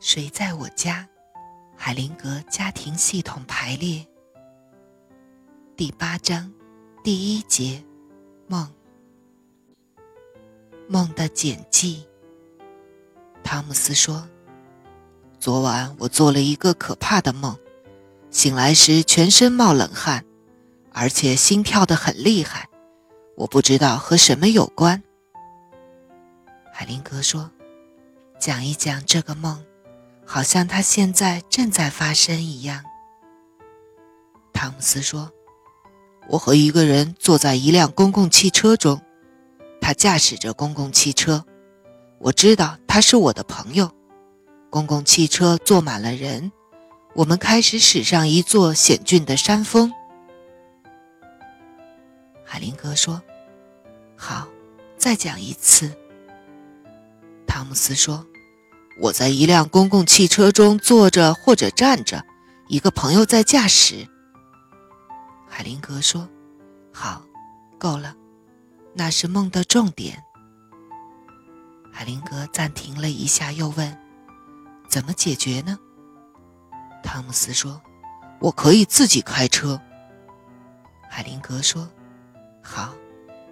谁在我家？海灵格家庭系统排列第八章第一节梦。梦的简记。汤姆斯说：“昨晚我做了一个可怕的梦，醒来时全身冒冷汗，而且心跳得很厉害。我不知道和什么有关。”海灵格说：“讲一讲这个梦。”好像它现在正在发生一样。汤姆斯说：“我和一个人坐在一辆公共汽车中，他驾驶着公共汽车。我知道他是我的朋友。公共汽车坐满了人，我们开始驶上一座险峻的山峰。”海林格说：“好，再讲一次。”汤姆斯说。我在一辆公共汽车中坐着或者站着，一个朋友在驾驶。海林格说：“好，够了，那是梦的重点。”海林格暂停了一下，又问：“怎么解决呢？”汤姆斯说：“我可以自己开车。”海林格说：“好，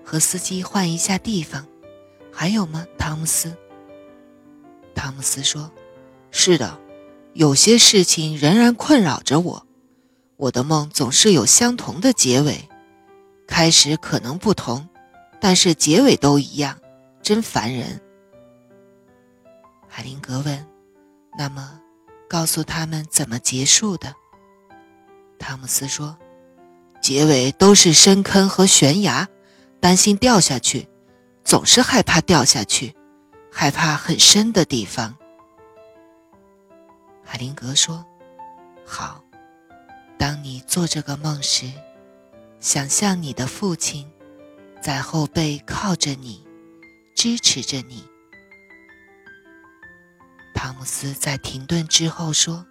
和司机换一下地方。还有吗，汤姆斯？”汤姆斯说：“是的，有些事情仍然困扰着我。我的梦总是有相同的结尾，开始可能不同，但是结尾都一样，真烦人。”海灵格问：“那么，告诉他们怎么结束的？”汤姆斯说：“结尾都是深坑和悬崖，担心掉下去，总是害怕掉下去。”害怕很深的地方，海灵格说：“好，当你做这个梦时，想象你的父亲在后背靠着你，支持着你。”汤姆斯在停顿之后说：“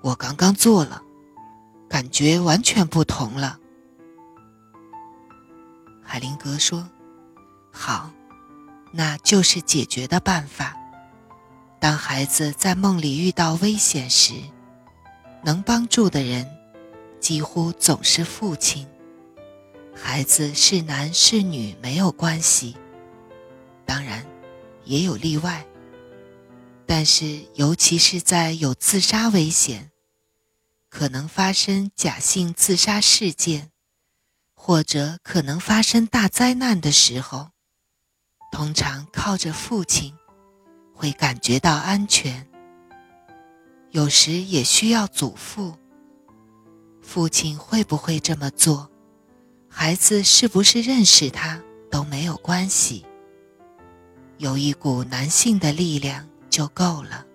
我刚刚做了，感觉完全不同了。”海灵格说：“好。”那就是解决的办法。当孩子在梦里遇到危险时，能帮助的人几乎总是父亲。孩子是男是女没有关系，当然也有例外。但是，尤其是在有自杀危险、可能发生假性自杀事件，或者可能发生大灾难的时候。通常靠着父亲，会感觉到安全。有时也需要祖父。父亲会不会这么做？孩子是不是认识他都没有关系。有一股男性的力量就够了。